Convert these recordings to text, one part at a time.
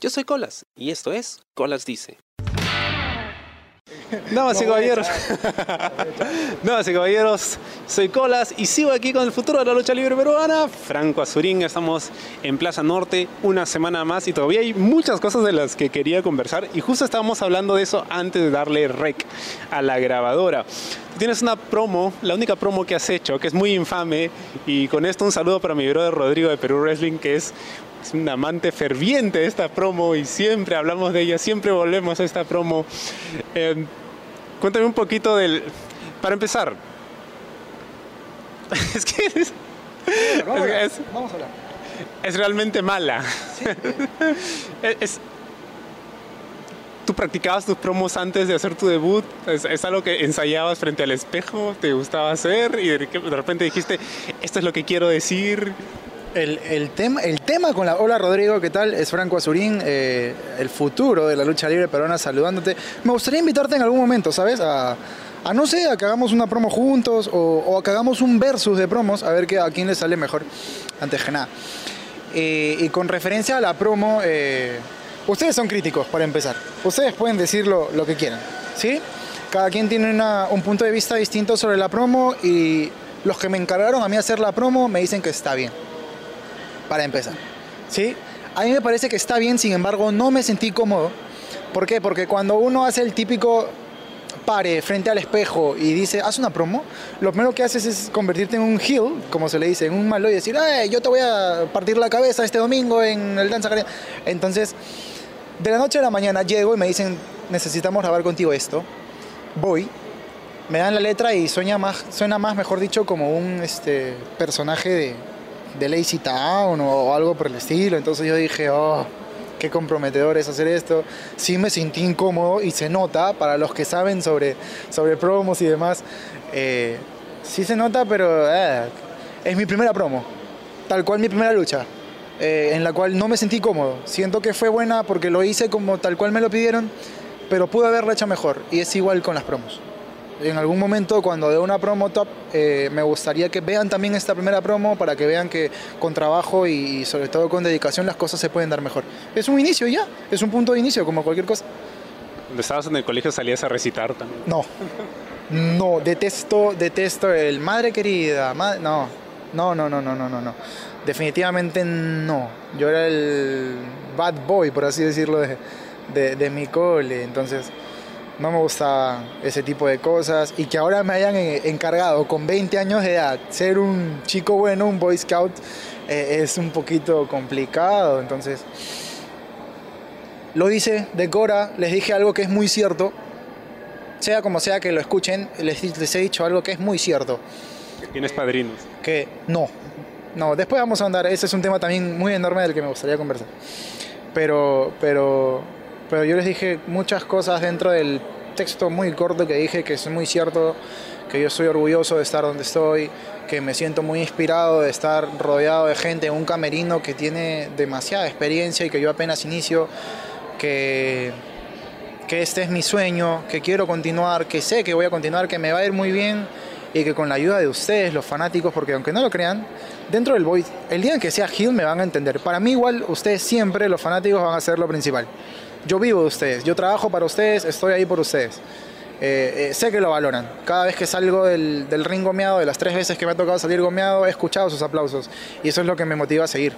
Yo soy Colas y esto es Colas Dice. Damas y caballeros, damas y caballeros, soy Colas y sigo aquí con el futuro de la lucha libre peruana, Franco Azurín. Estamos en Plaza Norte una semana más y todavía hay muchas cosas de las que quería conversar y justo estábamos hablando de eso antes de darle rec a la grabadora. Tienes una promo, la única promo que has hecho, que es muy infame y con esto un saludo para mi brother Rodrigo de Perú Wrestling, que es es un amante ferviente de esta promo y siempre hablamos de ella, siempre volvemos a esta promo. Eh, cuéntame un poquito del... Para empezar, es que es, Vamos, a hablar, es, vamos a hablar. es realmente mala. Es- ¿Tú practicabas tus promos antes de hacer tu debut? ¿Es, es algo que ensayabas frente al espejo? ¿Te gustaba hacer? Y de repente dijiste, esto es lo que quiero decir. El, el tema, el tema con la... Hola Rodrigo, ¿qué tal? Es Franco Azurín, eh, el futuro de la lucha libre peruana saludándote. Me gustaría invitarte en algún momento, ¿sabes? A, a no sé, a que hagamos una promo juntos o, o a que hagamos un versus de promos, a ver que, a quién le sale mejor antes que nada. Eh, y con referencia a la promo, eh, ustedes son críticos para empezar. Ustedes pueden decir lo, lo que quieran, ¿sí? Cada quien tiene una- un punto de vista distinto sobre la promo y los que me encargaron a mí hacer la promo me dicen que está bien para empezar. ¿Sí? A mí me parece que está bien, sin embargo, no me sentí cómodo. ¿Por qué? Porque cuando uno hace el típico pare frente al espejo y dice, haz una promo, lo primero que haces es convertirte en un heel, como se le dice, en un malo y decir, "Ay, yo te voy a partir la cabeza este domingo en el Danza Academy". Entonces, de la noche a la mañana llego y me dicen, necesitamos grabar contigo esto. Voy, me dan la letra y suena más, suena más mejor dicho, como un este, personaje de, de Lazy Town o, algo por el estilo. Entonces yo dije, oh, qué comprometedor es hacer esto. Sí me sentí incómodo y se nota, para los que saben sobre, sobre promos y demás, eh, sí se nota, pero eh, es mi primera promo, tal cual mi primera lucha. eh, en la cual no me sentí cómodo. Siento que fue buena porque lo hice como tal cual me lo pidieron, pero pude haberla hecho mejor. Y es igual con las promos en algún momento cuando de una promo top eh, me gustaría que vean también esta primera promo para que vean que con trabajo y, y sobre todo con dedicación las cosas se pueden dar mejor. Es un inicio ya, es un punto de inicio como cualquier cosa. Cuando estabas en el colegio salías a recitar también. No, no, detesto, detesto el madre querida, ma- no, no, no, no, no, no, no, no. Definitivamente no. Yo era el bad boy, por así decirlo, de, de, de mi cole, entonces no me gustaba ese tipo de cosas y que ahora me hayan eh, encargado con 20 años de edad ser un chico bueno, un boy scout, eh, es un poquito complicado, entonces lo hice de Cora, les dije algo que es muy cierto, sea como sea que lo escuchen, les, les he dicho algo que es muy cierto, Tienes padrinos. que no, no, después vamos a andar, ese es un tema también muy enorme del que me gustaría conversar, pero, pero, pero yo les dije muchas cosas dentro del texto muy corto que dije que es muy cierto, que yo estoy orgulloso de estar donde estoy, que me siento muy inspirado de estar rodeado de gente en un camerino que tiene demasiada experiencia y que yo apenas inicio, que, que este es mi sueño, que quiero continuar, que sé que voy a continuar, que me va a ir muy bien y que con la ayuda de ustedes, los fanáticos, porque aunque no lo crean, dentro del Voice, el día en que sea Hill me van a entender. Para mí igual ustedes siempre, los fanáticos, van a ser lo principal. Yo vivo de ustedes, yo trabajo para ustedes, estoy ahí por ustedes. Eh, eh, sé que lo valoran. Cada vez que salgo del, del ring gomeado, de las tres veces que me ha tocado salir gomeado, he escuchado sus aplausos. Y eso es lo que me motiva a seguir.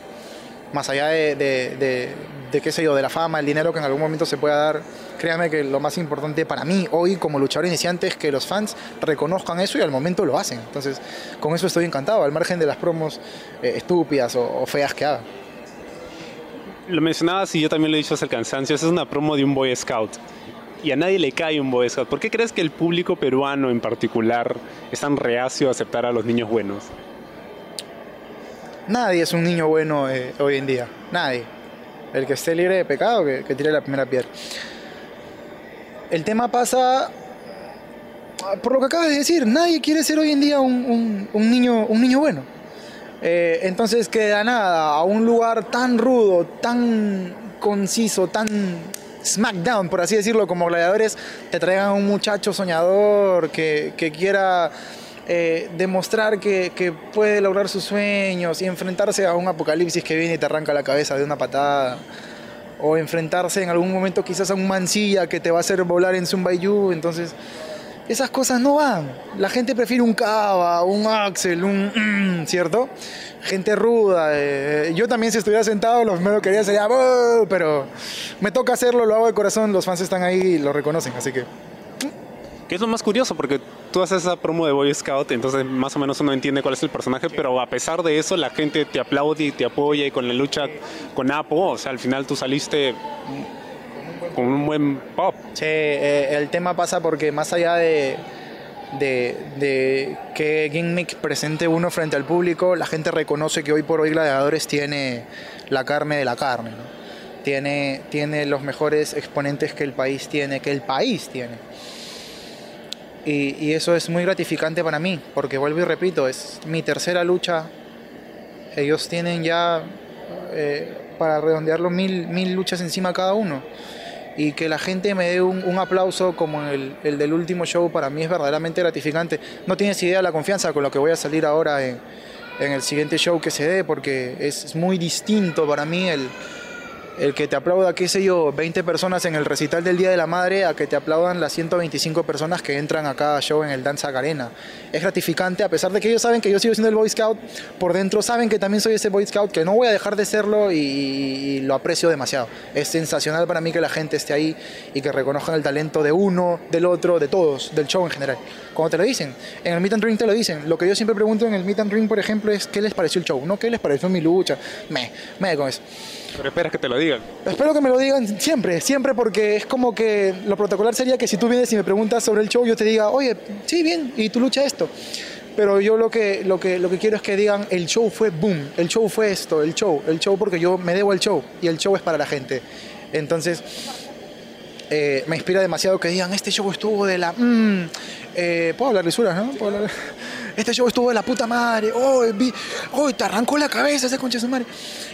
Más allá de, de, de, de, qué sé yo, de la fama, el dinero que en algún momento se pueda dar, créanme que lo más importante para mí hoy como luchador iniciante es que los fans reconozcan eso y al momento lo hacen. Entonces, con eso estoy encantado, al margen de las promos eh, estúpidas o, o feas que hagan. Lo mencionabas y yo también lo he dicho hasta el cansancio, esa es una promo de un Boy Scout. Y a nadie le cae un Boy Scout. ¿Por qué crees que el público peruano en particular es tan reacio a aceptar a los niños buenos? Nadie es un niño bueno eh, hoy en día. Nadie. El que esté libre de pecado, que, tire la primera piedra. El tema pasa por lo que acabas de decir. Nadie quiere ser hoy en día un niño bueno. Eh, entonces queda nada a un lugar tan rudo, tan conciso, tan smackdown, por así decirlo, como gladiadores, te traigan un muchacho soñador que, que quiera eh, demostrar que, que, puede lograr sus sueños y enfrentarse a un apocalipsis que viene y te arranca la cabeza de una patada. o enfrentarse en algún momento quizás a un mancilla que te va a hacer volar en Zumbayu, entonces esas cosas no van. La gente prefiere un Cava, un Axel, un... Mm, ¿Cierto? Gente ruda. Eh, yo también si estuviera sentado, los medios quería sería... Pero me toca hacerlo, lo hago de corazón, los fans están ahí y lo reconocen, así que... Que es lo más curioso, porque tú haces esa promo de Boy Scout, entonces más o menos uno entiende cuál es el personaje, pero a pesar de eso, la gente te aplaude y te apoya y con la lucha con Apo, o sea, al final tú saliste con un buen pop. Sí, eh, el tema pasa porque más allá de, de, de, que gimmick presente uno frente al público, la gente reconoce que hoy por hoy Gladiadores tiene la carne de la carne. Tiene, tiene los mejores exponentes que el país tiene, que el país tiene. Y, y, eso es muy gratificante para mí, porque vuelvo y repito, es mi tercera lucha. Ellos tienen ya, eh, para redondearlo, mil, mil luchas encima cada uno y que la gente me dé un, aplauso como el, el, del último show para mí es verdaderamente gratificante. No tienes idea de la confianza con lo que voy a salir ahora en, en el siguiente show que se dé porque es muy distinto para mí el, el que te aplauda, qué sé yo, 20 personas en el recital del Día de la Madre a que te aplaudan las 125 personas que entran a cada show en el Danza Arena. Es gratificante, a pesar de que ellos saben que yo sigo siendo el Boy Scout, por dentro saben que también soy ese Boy Scout, que no voy a dejar de serlo y, lo aprecio demasiado. Es sensacional para mí que la gente esté ahí y que reconozcan el talento de uno, del otro, de todos, del show en general. Como te lo dicen, en el Meet and Ring te lo dicen. Lo que yo siempre pregunto en el Meet and Ring, por ejemplo, es ¿qué les pareció el show? No, ¿qué les pareció mi lucha? Me, me con eso. Pero esperas que te lo digan. Espero que me lo digan siempre, siempre porque es como que lo protocolar sería que si tú vienes y me preguntas sobre el show, yo te diga, oye, sí, bien, y tu lucha esto. Pero yo lo que, lo, que, lo que quiero es que digan, el show fue boom, el show fue esto, el show, el show porque yo me debo al show y el show es para la gente. Entonces, eh, me inspira demasiado que digan, este show estuvo de la... Mm, eh, Puedo hablar lisuras, ¿no? ¿Puedo hablar? Este show estuvo de la puta madre. Oh, oh te arrancó la cabeza ese concha de su madre.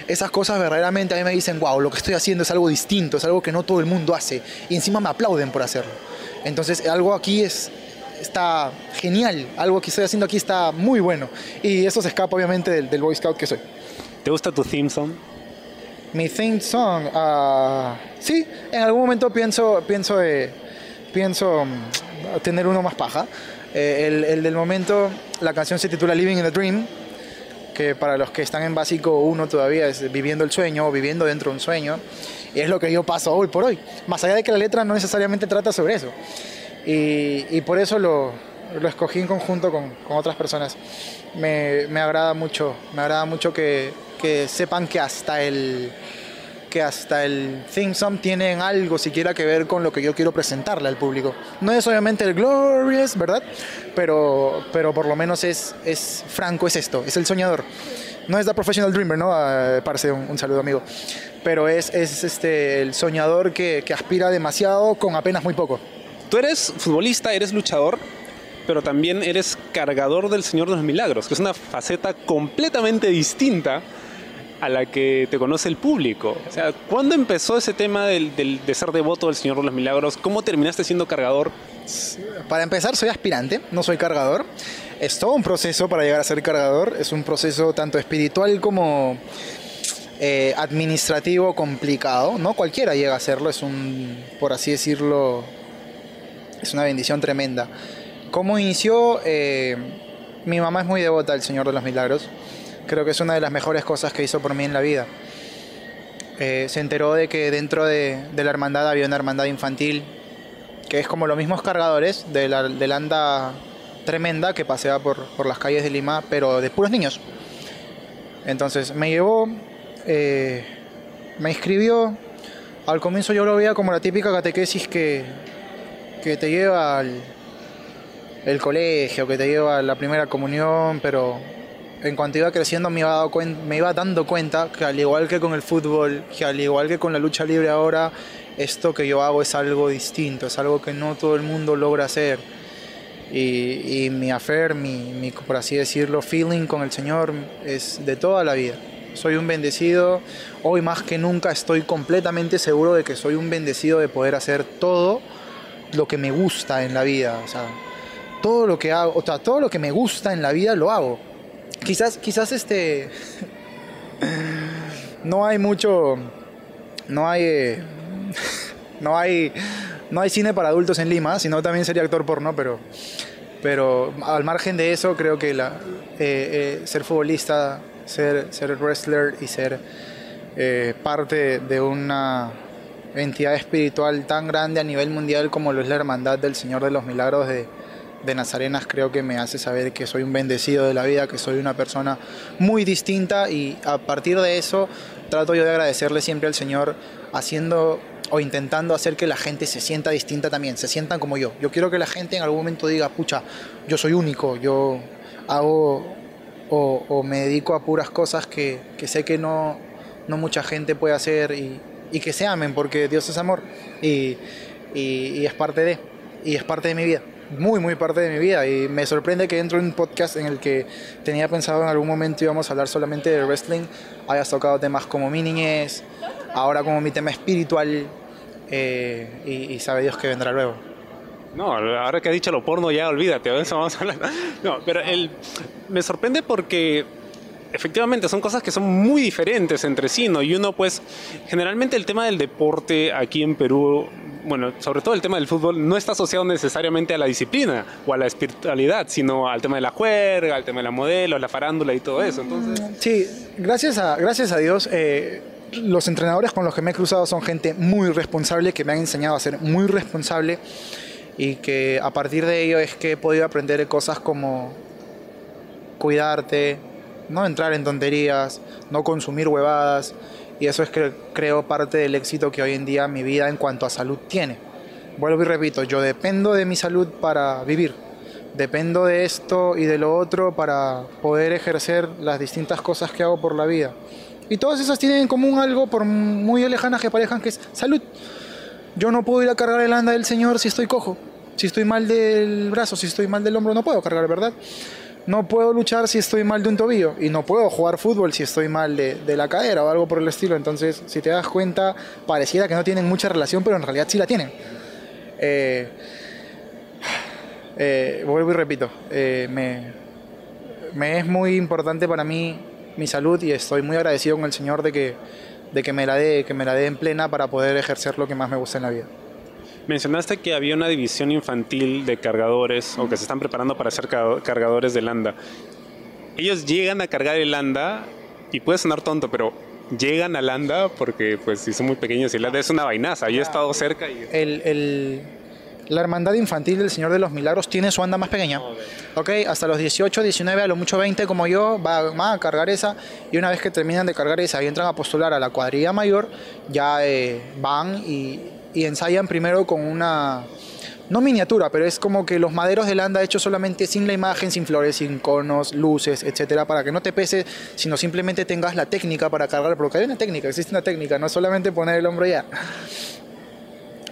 Esas cosas verdaderamente a mí me dicen, wow, lo que estoy haciendo es algo distinto, es algo que no todo el mundo hace. Y encima me aplauden por hacerlo. Entonces, algo aquí es, está genial. Algo que estoy haciendo aquí está muy bueno. Y eso se escapa obviamente del, del Boy Scout que soy. ¿Te gusta tu theme song? Mi theme song, uh, sí, en algún momento pienso, pienso, eh, pienso mm, tener uno más paja. Eh, el, el, del momento, la canción se titula Living in a Dream, que para los que están en básico uno todavía es viviendo el sueño o viviendo dentro de un sueño. Y es lo que yo paso hoy por hoy. Más allá de que la letra no necesariamente trata sobre eso. Y, y por eso lo, lo, escogí en conjunto con, con otras personas. Me, me, agrada mucho, me agrada mucho que, que sepan que hasta el que hasta el theme song tienen algo siquiera que ver con lo que yo quiero presentarle al público. No es obviamente el glorious, ¿verdad? Pero, pero por lo menos es, es franco, es esto, es el soñador. No es The Professional Dreamer, ¿no? Uh, parece un, un, saludo, amigo. Pero es, es este, el soñador que, que aspira demasiado con apenas muy poco. Tú eres futbolista, eres luchador, pero también eres cargador del Señor de los Milagros, que es una faceta completamente distinta a la que te conoce el público. O sea, ¿cuándo empezó ese tema del, de ser devoto del Señor de los Milagros? ¿Cómo terminaste siendo cargador? Para empezar, soy aspirante, no soy cargador. Es todo un proceso para llegar a ser cargador. Es un proceso tanto espiritual como eh, administrativo complicado. No cualquiera llega a hacerlo. Es un, por así decirlo, es una bendición tremenda. ¿Cómo inició? Eh, mi mamá es muy devota al Señor de los Milagros creo que es una de las mejores cosas que hizo por mí en la vida. Eh, se enteró de que dentro de, la hermandad había una hermandad infantil, que es como los mismos cargadores de la, de anda tremenda que pasea por, por, las calles de Lima, pero de puros niños. Entonces me llevó, eh, me inscribió. Al comienzo yo lo veía como la típica catequesis que, que te lleva al el colegio, que te lleva a la primera comunión, pero en cuanto iba creciendo me iba, dando cuenta que al igual que con el fútbol, que al igual que con la lucha libre ahora, esto que yo hago es algo distinto, es algo que no todo el mundo logra hacer. Y, mi affair, mi, mi, por así decirlo, feeling con el Señor es de toda la vida. Soy un bendecido, hoy más que nunca estoy completamente seguro de que soy un bendecido de poder hacer todo lo que me gusta en la vida. O sea, todo lo que hago, o sea, todo lo que me gusta en la vida lo hago Quizás, quizás este. No hay mucho. no hay, eh, no hay, no hay cine para adultos en Lima, sino también sería actor porno, pero, pero al margen de eso, creo que la, eh, eh, ser futbolista, ser, ser wrestler y ser parte de una entidad espiritual tan grande a nivel mundial como lo es la Hermandad del Señor de los Milagros de, de Nazarenas, creo que me hace saber que soy un bendecido de la vida, que soy una persona muy distinta y a partir de eso trato yo de agradecerle siempre al Señor haciendo o intentando hacer que la gente se sienta distinta también, se sientan como yo. Yo quiero que la gente en algún momento diga, pucha, yo soy único, yo hago o, me dedico a puras cosas que, que sé que no, no mucha gente puede hacer y, y que se amen porque Dios es amor y, y es parte de, y es parte de mi vida muy, muy parte de mi vida y me sorprende que dentro de un podcast en el que tenía pensado en algún momento íbamos a hablar solamente de wrestling, hayas tocado temas como mi niñez, ahora como mi tema espiritual eh, y, sabe Dios que vendrá luego. No, ahora que ha dicho lo porno ya olvídate, de eso vamos a hablar. No, pero el, me sorprende porque efectivamente son cosas que son muy diferentes entre sí. Y uno pues, generalmente el tema del deporte aquí en Perú bueno, sobre todo el tema del fútbol, no está asociado necesariamente a la disciplina o a la espiritualidad, sino al tema de la juerga, al tema de la modelo, la farándula y todo eso. Entonces... Sí, gracias a, gracias a Dios, eh, los entrenadores con los que me he cruzado son gente muy responsable, que me han enseñado a ser muy responsable y que a partir de ello es que he podido aprender cosas como cuidarte, no entrar en tonterías, no consumir huevadas, y eso es que creo parte del éxito que hoy en día mi vida en cuanto a salud tiene. Vuelvo y repito, yo dependo de mi salud para vivir. Dependo de esto y de lo otro para poder ejercer las distintas cosas que hago por la vida. Y todas esas tienen en común algo, por muy lejanas que parezcan, que es salud. Yo no puedo ir a cargar el anda del Señor si estoy cojo. Si estoy mal del brazo, si estoy mal del hombro, no puedo cargar, ¿verdad? No puedo luchar si estoy mal de un tobillo y no puedo jugar fútbol si estoy mal de, la cadera o algo por el estilo. Entonces, si te das cuenta, pareciera que no tienen mucha relación, pero en realidad sí la tienen. Eh, eh, vuelvo y repito, eh, me, es muy importante para mí mi salud y estoy muy agradecido con el Señor de que, de que me la dé, que me la dé en plena para poder ejercer lo que más me gusta en la vida. Mencionaste que había una división infantil de cargadores o que se están preparando para ser cargadores de landa. Ellos llegan a cargar el landa y puede sonar tonto, pero llegan a landa porque pues si son muy pequeños y landa es una vainaza. Yo he estado cerca y... El, el, la hermandad infantil del Señor de los Milagros tiene su anda más pequeña. Ok, hasta los 18, 19, a lo mucho 20 como yo, va, van a cargar esa y una vez que terminan de cargar esa y entran a postular a la cuadrilla mayor, ya eh, van y y ensayan primero con una, no miniatura, pero es como que los maderos de landa hechos solamente sin la imagen, sin flores, sin conos, luces, etcétera, para que no te pese, sino simplemente tengas la técnica para cargar, porque hay una técnica, existe una técnica, no solamente poner el hombro ya.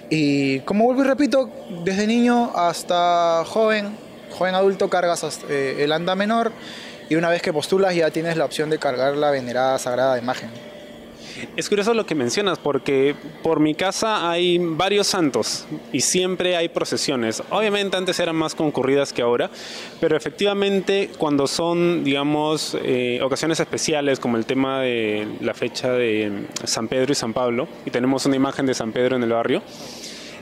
Y como vuelvo y repito, desde niño hasta joven, joven adulto cargas eh, el anda menor y una vez que postulas ya tienes la opción de cargar la venerada sagrada imagen. Es curioso lo que mencionas porque por mi casa hay varios santos y siempre hay procesiones. Obviamente antes eran más concurridas que ahora, pero efectivamente cuando son, digamos, eh, ocasiones especiales como el tema de la fecha de San Pedro y San Pablo, y tenemos una imagen de San Pedro en el barrio,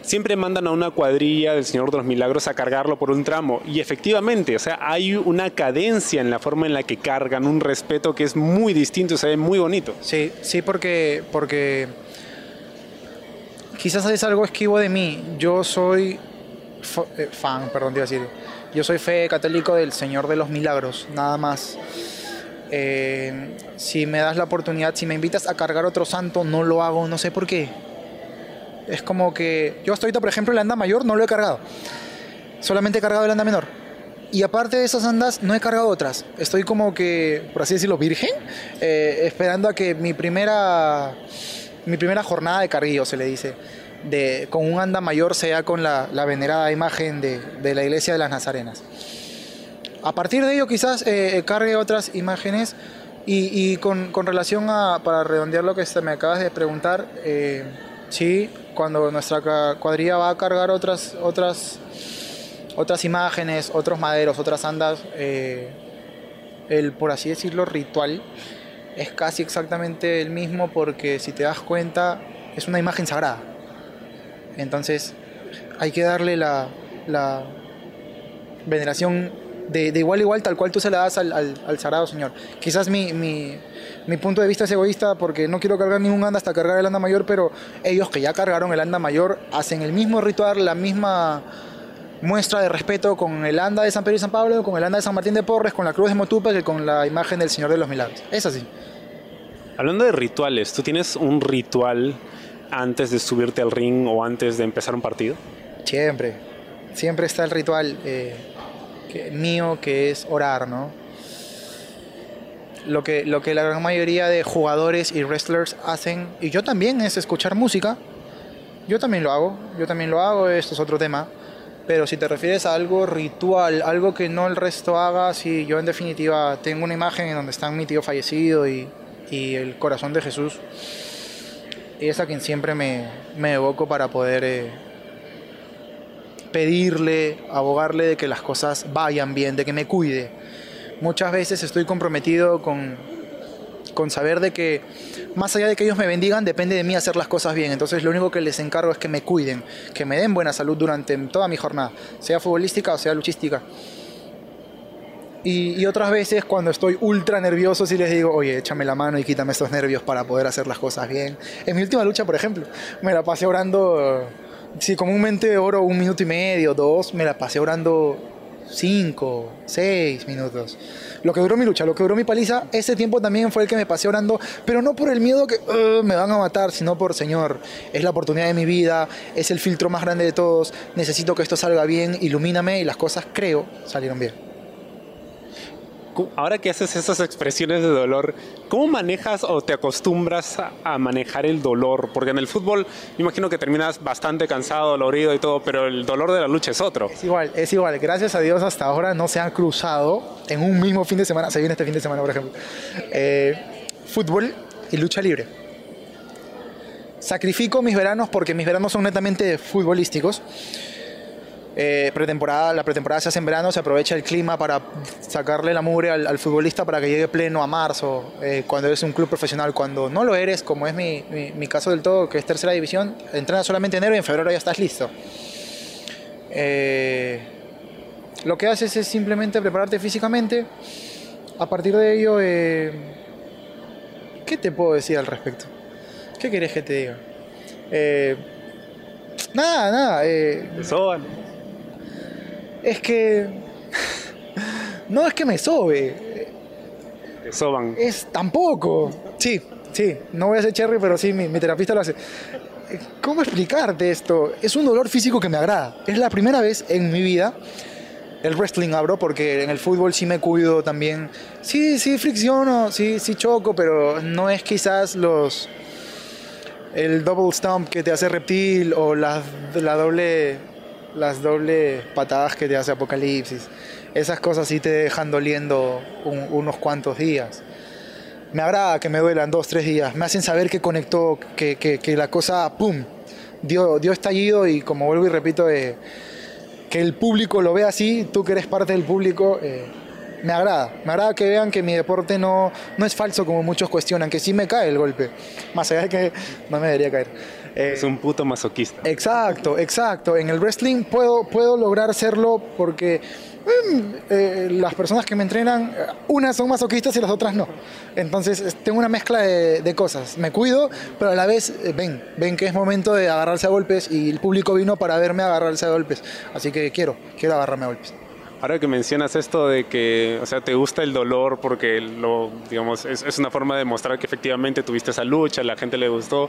siempre mandan a una cuadrilla del Señor de los Milagros a cargarlo por un tramo. Y efectivamente, o sea, hay una cadencia en la forma en la que cargan, un respeto que es muy distinto, se ve muy bonito. Sí, sí, porque, porque quizás es algo esquivo de mí. Yo soy eh, fan, perdón, te iba a decir. Yo soy fe católico del Señor de los Milagros, nada más. Eh, si me das la oportunidad, si me invitas a cargar otro santo, no lo hago, no sé por qué es como que yo hasta ahorita, por ejemplo, el anda mayor no lo he cargado. Solamente he cargado el anda menor. Y aparte de esas andas, no he cargado otras. Estoy como que, por así decirlo, virgen, eh, esperando a que mi primera, mi primera jornada de carguillo, se le dice, de, con un anda mayor sea con la, la venerada imagen de, de, la iglesia de las Nazarenas. A partir de ello, quizás eh, cargue otras imágenes. Y, y con, con, relación a, para redondear lo que me acabas de preguntar, eh, sí, cuando nuestra cuadrilla va a cargar otras, otras, otras imágenes, otros maderos, otras andas, eh, el, por así decirlo, ritual es casi exactamente el mismo porque si te das cuenta, es una imagen sagrada. Entonces hay que darle la, la veneración de, de, igual a igual tal cual tú se la das al, al, al Señor. Quizás mi, mi, mi, punto de vista es egoísta porque no quiero cargar ningún anda hasta cargar el anda mayor, pero ellos que ya cargaron el anda mayor hacen el mismo ritual, la misma muestra de respeto con el anda de San Pedro y San Pablo, con el anda de San Martín de Porres, con la cruz de Motupe, que con la imagen del Señor de los Milagros. Es así. Hablando de rituales, ¿tú tienes un ritual antes de subirte al ring o antes de empezar un partido? Siempre, siempre está el ritual eh, mío que es orar, ¿no? Lo que, lo que la gran mayoría de jugadores y wrestlers hacen, y yo también, es escuchar música. Yo también lo hago, yo también lo hago, esto es otro tema. Pero si te refieres a algo ritual, algo que no el resto haga, sí, yo en definitiva tengo una imagen en donde está mi tío fallecido y, y el corazón de Jesús. Es a quien siempre me, me evoco para poder eh, pedirle, abogarle de que las cosas vayan bien, de que me cuide. Muchas veces estoy comprometido con, con saber de que más allá de que ellos me bendigan, depende de mí hacer las cosas bien. Entonces lo único que les encargo es que me cuiden, que me den buena salud durante toda mi jornada, sea futbolística o sea luchística. Y, y, otras veces cuando estoy ultra nervioso sí les digo, oye, échame la mano y quítame estos nervios para poder hacer las cosas bien. En mi última lucha, por ejemplo, me la pasé orando, si comúnmente oro un minuto y medio, dos, me la pasé orando cinco, seis minutos. Lo que duró mi lucha, lo que duró mi paliza, ese tiempo también fue el que me pasé orando, pero no por el miedo que uh, me van a matar, sino por, Señor, es la oportunidad de mi vida, es el filtro más grande de todos, necesito que esto salga bien, ilumíname y las cosas, creo, salieron bien ahora que haces esas expresiones de dolor, ¿cómo manejas o te acostumbras a, manejar el dolor? Porque en el fútbol me imagino que terminas bastante cansado, dolorido y todo, pero el dolor de la lucha es otro. Es igual, es igual. Gracias a Dios hasta ahora no se han cruzado en un mismo fin de semana. Se viene este fin de semana, por ejemplo. Eh, fútbol y lucha libre. Sacrifico mis veranos porque mis veranos son netamente futbolísticos. Eh, pretemporada, la pretemporada se hace en verano, se aprovecha el clima para sacarle la mugre al, futbolista para que llegue pleno a marzo, eh, cuando eres un club profesional. Cuando no lo eres, como es mi, mi, caso del todo, que es tercera división, entrenas solamente enero y en febrero ya estás listo. Eh, lo que haces es simplemente prepararte físicamente. A partir de ello, eh, ¿qué te puedo decir al respecto? ¿Qué querés que te diga? Nada, nada. Eh, es que. No es que me sobe. Te soban. Es tampoco. Sí, sí. No voy a ser cherry, pero sí, mi, mi terapista lo hace. ¿Cómo explicarte esto? Es un dolor físico que me agrada. Es la primera vez en mi vida. El wrestling abro porque en el fútbol sí me cuido también. Sí, sí fricciono, sí, sí choco, pero no es quizás los. El double stomp que te hace reptil o la, la doble las dobles patadas que te hace Apocalipsis. Esas cosas sí te dejan doliendo un, unos cuantos días. Me agrada que me duelan dos, tres días. Me hacen saber que conectó, que, que, que la cosa, ¡pum!, dio, dio estallido y como vuelvo y repito, eh, que el público lo vea así, tú que eres parte del público, eh, me agrada. Me agrada que vean que mi deporte no, no es falso como muchos cuestionan, que sí me cae el golpe. Más allá de que no me debería caer. Eh, es un puto masoquista. Exacto, exacto. En el wrestling puedo, puedo lograr hacerlo porque eh, las personas que me entrenan, unas son masoquistas y las otras no. Entonces tengo una mezcla de, de cosas. Me cuido, pero a la vez eh, ven, ven que es momento de agarrarse a golpes y el público vino para verme agarrarse a golpes. Así que quiero, quiero agarrarme a golpes. Ahora que mencionas esto de que, o sea, te gusta el dolor porque lo, digamos, es, es, una forma de mostrar que efectivamente tuviste esa lucha, la gente le gustó.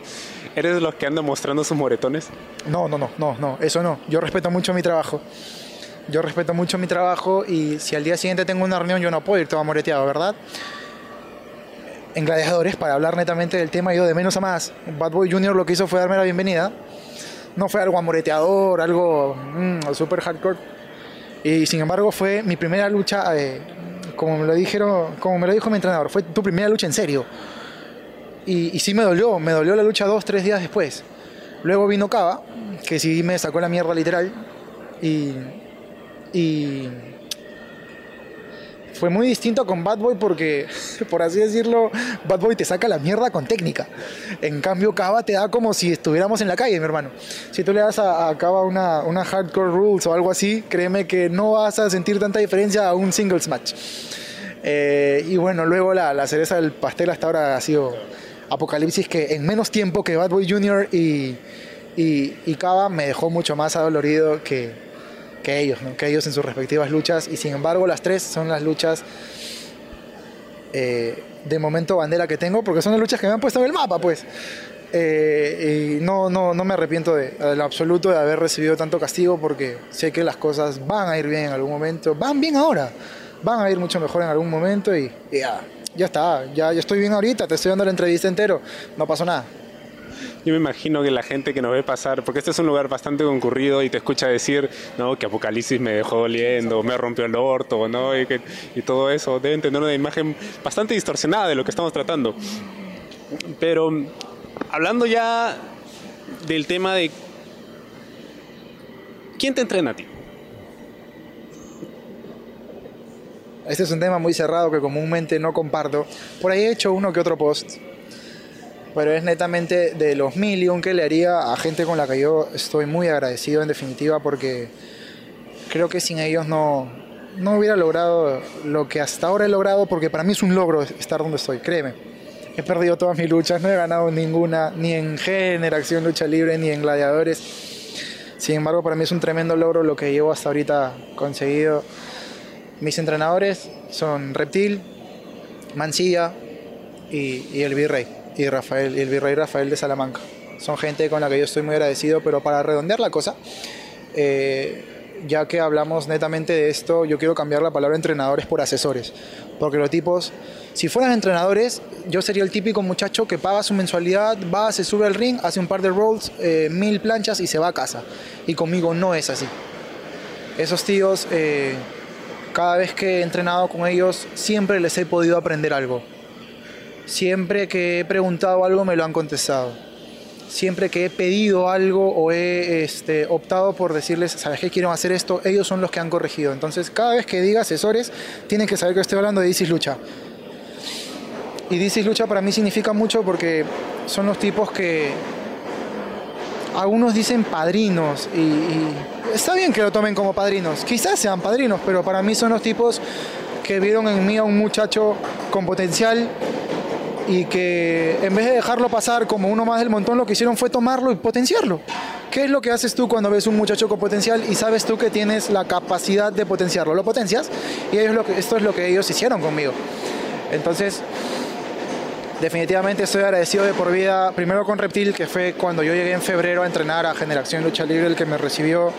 ¿Eres de los que andan mostrando sus moretones? No, no, no, no, no, eso no. Yo respeto mucho mi trabajo. Yo respeto mucho mi trabajo y si al día siguiente tengo una reunión yo no puedo ir todo moreteado, ¿verdad? En Gladiadores, para hablar netamente del tema, yo de menos a más, Bad Boy Jr. lo que hizo fue darme la bienvenida. No fue algo amoreteador, algo mmm, super hardcore y sin embargo fue mi primera lucha, eh, como, me lo dijeron, como me lo dijo mi entrenador, fue tu primera lucha en serio. Y, sí me dolió, me dolió la lucha dos, tres días después. Luego vino Cava, que sí me sacó la mierda literal. Y fue muy distinto con Bad Boy porque, por así decirlo, Bad Boy te saca la mierda con técnica. En cambio, Cava te da como si estuviéramos en la calle, mi hermano. Si tú le das a, Cava una, hardcore rules o algo así, créeme que no vas a sentir tanta diferencia a un singles match. Eh, y bueno, luego la, la cereza del pastel hasta ahora ha sido Apocalipsis, que en menos tiempo que Bad Boy Jr. y, y, y Cava me dejó mucho más adolorido que, que ellos, ¿no? que ellos en sus respectivas luchas. Y sin embargo, las tres son las luchas eh, de momento bandera que tengo, porque son las luchas que me han puesto en el mapa, pues. Eh, y no, no, no me arrepiento de, absoluto de haber recibido tanto castigo, porque sé que las cosas van a ir bien en algún momento. Van bien ahora, van a ir mucho mejor en algún momento y, y ya, ya está. Ya, ya estoy bien ahorita, te estoy dando la entrevista entero, no pasó nada. Yo me imagino que la gente que nos ve pasar, porque este es un lugar bastante concurrido y te escucha decir, ¿no? Que Apocalipsis me dejó doliendo, me rompió el orto, ¿no? Y, y todo eso, deben tener una imagen bastante distorsionada de lo que estamos tratando. Pero hablando ya del tema de quién te entrena a ti. Este es un tema muy cerrado que comúnmente no comparto. Por ahí he hecho uno que otro post. Pero es netamente de los million que le haría a gente con la que yo estoy muy agradecido en definitiva porque creo que sin ellos no, no hubiera logrado lo que hasta ahora he logrado porque para mí es un logro estar donde estoy, créeme. He perdido todas mis luchas, no he ganado ninguna, ni en Generación Lucha Libre, ni en Gladiadores. Sin embargo, para mí es un tremendo logro lo que llevo hasta ahorita conseguido. Mis entrenadores son Reptil, Mancilla y, y el Virrey, y, Rafael, el Virrey Rafael de Salamanca. Son gente con la que yo estoy muy agradecido, pero para redondear la cosa, eh, ya que hablamos netamente de esto, yo quiero cambiar la palabra entrenadores por asesores. Porque los tipos, si fueran entrenadores, yo sería el típico muchacho que paga su mensualidad, va, se sube al ring, hace un par de rolls, eh, mil planchas y se va a casa. Y conmigo no es así. Esos tíos, eh, cada vez que he entrenado con ellos, siempre les he podido aprender algo. Siempre que he preguntado algo me lo han contestado. Siempre que he pedido algo o he este, optado por decirles, ¿sabes qué? Quiero hacer esto, ellos son los que han corregido. Entonces, cada vez que diga asesores, tienen que saber que estoy hablando de Isis Lucha. Y Isis Lucha para mí significa mucho porque son los tipos que algunos dicen padrinos y, y está bien que lo tomen como padrinos. Quizás sean padrinos, pero para mí son los tipos que vieron en mí a un muchacho con potencial y que en vez de dejarlo pasar como uno más del montón, lo que hicieron fue tomarlo y potenciarlo. ¿Qué es lo que haces tú cuando ves un muchacho con potencial y sabes tú que tienes la capacidad de potenciarlo? Lo potencias y esto es lo que ellos hicieron conmigo. Entonces, definitivamente estoy agradecido de por vida, primero con Reptil, que fue cuando yo llegué en febrero a entrenar a Generación Lucha Libre, el que me recibió,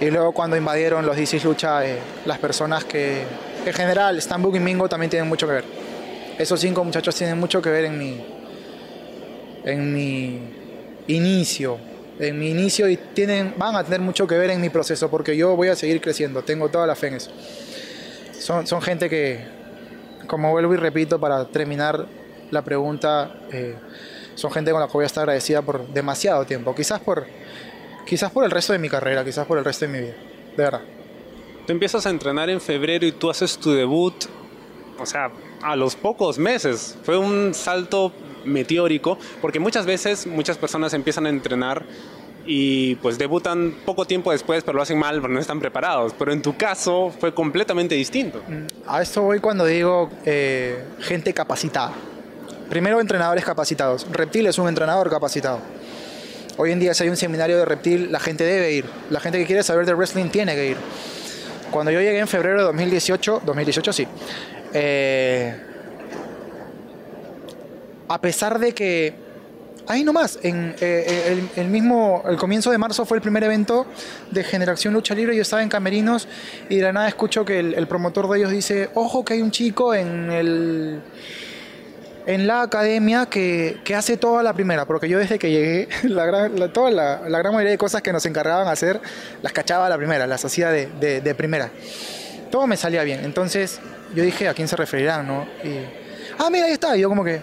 y luego cuando invadieron los DCs Lucha, eh, las personas que en general, Stambuk y Mingo también tienen mucho que ver. Esos cinco muchachos tienen mucho que ver en mi, en mi inicio, en mi inicio y tienen, van a tener mucho que ver en mi proceso porque yo voy a seguir creciendo, tengo toda la fe en eso. Son, son gente que, como vuelvo y repito para terminar la pregunta, eh, son gente con la que voy a estar agradecida por demasiado tiempo, quizás por, quizás por el resto de mi carrera, quizás por el resto de mi vida, de verdad. Tú empiezas a entrenar en febrero y tú haces tu debut, o sea, a los pocos meses. Fue un salto meteórico, porque muchas veces muchas personas empiezan a entrenar y pues debutan poco tiempo después, pero lo hacen mal porque no están preparados. Pero en tu caso fue completamente distinto. A esto voy cuando digo eh, gente capacitada. Primero, entrenadores capacitados. Reptil es un entrenador capacitado. Hoy en día, si hay un seminario de Reptil, la gente debe ir. La gente que quiere saber de wrestling tiene que ir. Cuando yo llegué en febrero de 2018, 2018 sí, eh, a pesar de que ahí nomás, en eh, el, el, mismo, el comienzo de marzo fue el primer evento de Generación Lucha Libre, yo estaba en Camerinos y de la nada escucho que el, promotor de ellos dice, ojo que hay un chico en el en la academia que, que, hace toda la primera, porque yo desde que llegué, la gran, toda la, gran mayoría de cosas que nos encargaban hacer, las cachaba a la primera, las hacía de, de, primera. Todo me salía bien. Entonces yo dije, ¿a quién se referirán? No? Y, ah, mira, ahí está. Y yo como que,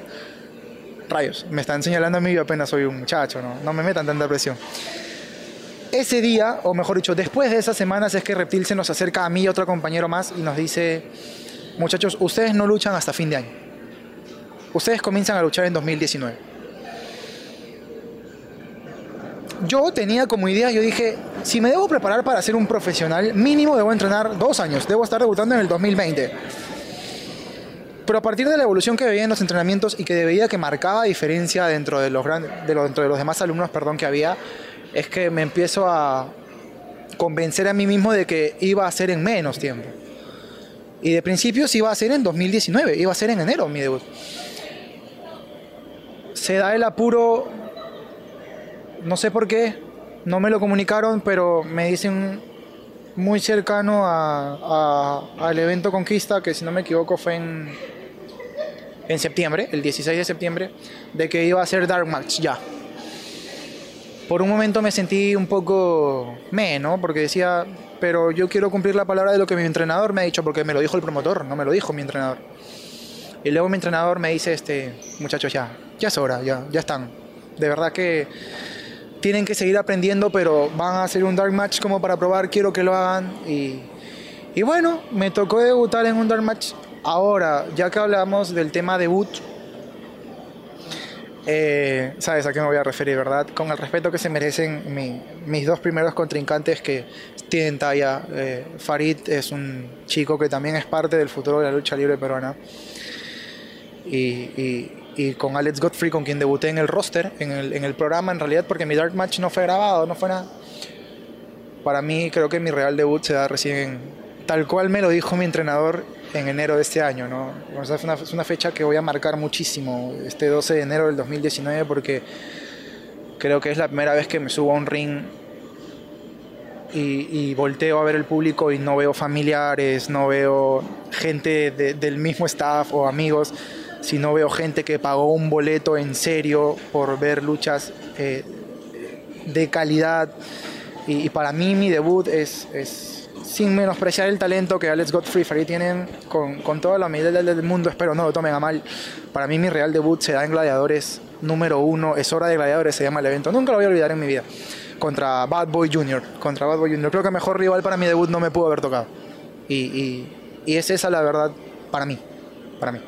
rayos, me están señalando a mí, yo apenas soy un muchacho, ¿no? No me metan tanta presión. Ese día, o mejor dicho, después de esas semanas es que Reptil se nos acerca a mí y otro compañero más y nos dice muchachos, ustedes no luchan hasta fin de año. Ustedes comienzan a luchar en 2019. Yo tenía como idea, yo dije, si me debo preparar para ser un profesional, mínimo debo entrenar dos años, debo estar debutando en el 2020. Pero a partir de la evolución que veía en los entrenamientos y que veía que marcaba diferencia dentro de los, de dentro de los demás alumnos perdón, que había, es que me empiezo a convencer a mí mismo de que iba a ser en menos tiempo. Y de principio sí iba a ser en 2019, iba a ser en enero mi debut. Se da el apuro, no sé por qué, no me lo comunicaron, pero me dicen muy cercano al evento Conquista, que si no me equivoco fue en, en septiembre, el 16 de septiembre, de que iba a ser Dark Match ya. Por un momento me sentí un poco menos, porque decía, pero yo quiero cumplir la palabra de lo que mi entrenador me ha dicho, porque me lo dijo el promotor, no me lo dijo mi entrenador. Y luego mi entrenador me dice, este, muchachos, ya, ya es hora, ya, ya están. De verdad que tienen que seguir aprendiendo, pero van a hacer un dark match como para probar, quiero que lo hagan. Y, y bueno, me tocó debutar en un dark match. Ahora, ya que hablamos del tema debut, eh, sabes a qué me voy a referir, ¿verdad? Con el respeto que se merecen mis dos primeros contrincantes que tienen talla. Eh, Farid es un chico que también es parte del futuro de la lucha libre peruana. Y, con Alex Godfrey, con quien debuté en el roster, en el, en el programa, en realidad, porque mi Dark Match no fue grabado, no fue nada. Para mí, creo que mi real debut se da recién, tal cual me lo dijo mi entrenador en enero de este año. ¿no? es, una, es una fecha que voy a marcar muchísimo, este 12 de enero del 2019, porque creo que es la primera vez que me subo a un ring y, volteo a ver el público y no veo familiares, no veo gente del mismo staff o amigos, sino veo gente que pagó un boleto en serio por ver luchas eh, de calidad. Y, para mí mi debut es, es, sin menospreciar el talento que Alex Godfrey y Farid tienen, con, con toda la humildad del mundo, espero no lo tomen a mal. Para mí mi real debut se da en Gladiadores número uno, es hora de Gladiadores, se llama el evento. Nunca lo voy a olvidar en mi vida contra Bad Boy Jr. Contra Bad Boy Jr. Creo que mejor rival para mi debut no me pudo haber tocado. Y, y, es esa la verdad para mí. Para mí.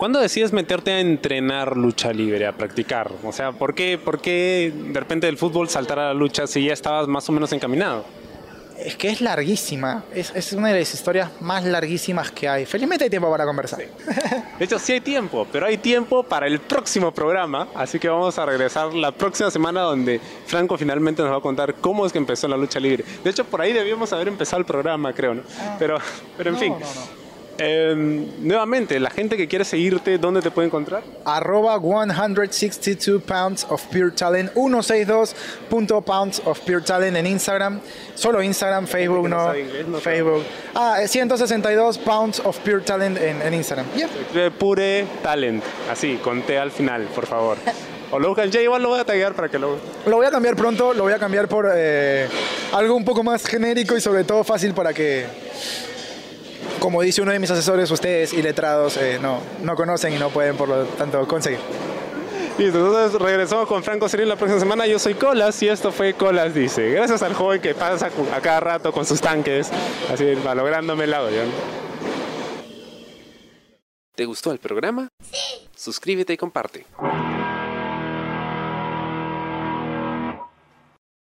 ¿Cuándo decides meterte a entrenar lucha libre, a practicar? O sea, ¿por qué, ¿por qué de repente del fútbol saltar a la lucha si ya estabas más o menos encaminado? es que es larguísima. Es, es, una de las historias más larguísimas que hay. Felizmente hay tiempo para conversar. De hecho, sí hay tiempo, pero hay tiempo para el próximo programa. Así que vamos a regresar la próxima semana donde Franco finalmente nos va a contar cómo es que empezó la lucha libre. De hecho, por ahí debíamos haber empezado el programa, creo, ¿no? Ah. pero, pero en fin. Em, nuevamente, la gente que quiere seguirte, ¿dónde te puede encontrar? Arroba 162 pounds of pure talent, 162 pounds of pure talent en Instagram, solo Instagram, Facebook no, Facebook. Ah, 162 pounds of pure talent en, Instagram. Pure talent, así, conté al final, por favor. O lo ya igual lo voy a taggear para que lo... Lo voy a cambiar pronto, lo voy a cambiar por eh, algo un poco más genérico y sobre todo fácil para que como dice uno de mis asesores, ustedes y letrados eh, no, no conocen y no pueden por lo tanto conseguir. Listo, entonces regresamos con Franco Serín la próxima semana. Yo soy Colas y esto fue Colas Dice. Gracias al joven que pasa a cada rato con sus tanques, así malográndome el audio. ¿Te gustó el programa? Sí. Suscríbete y comparte.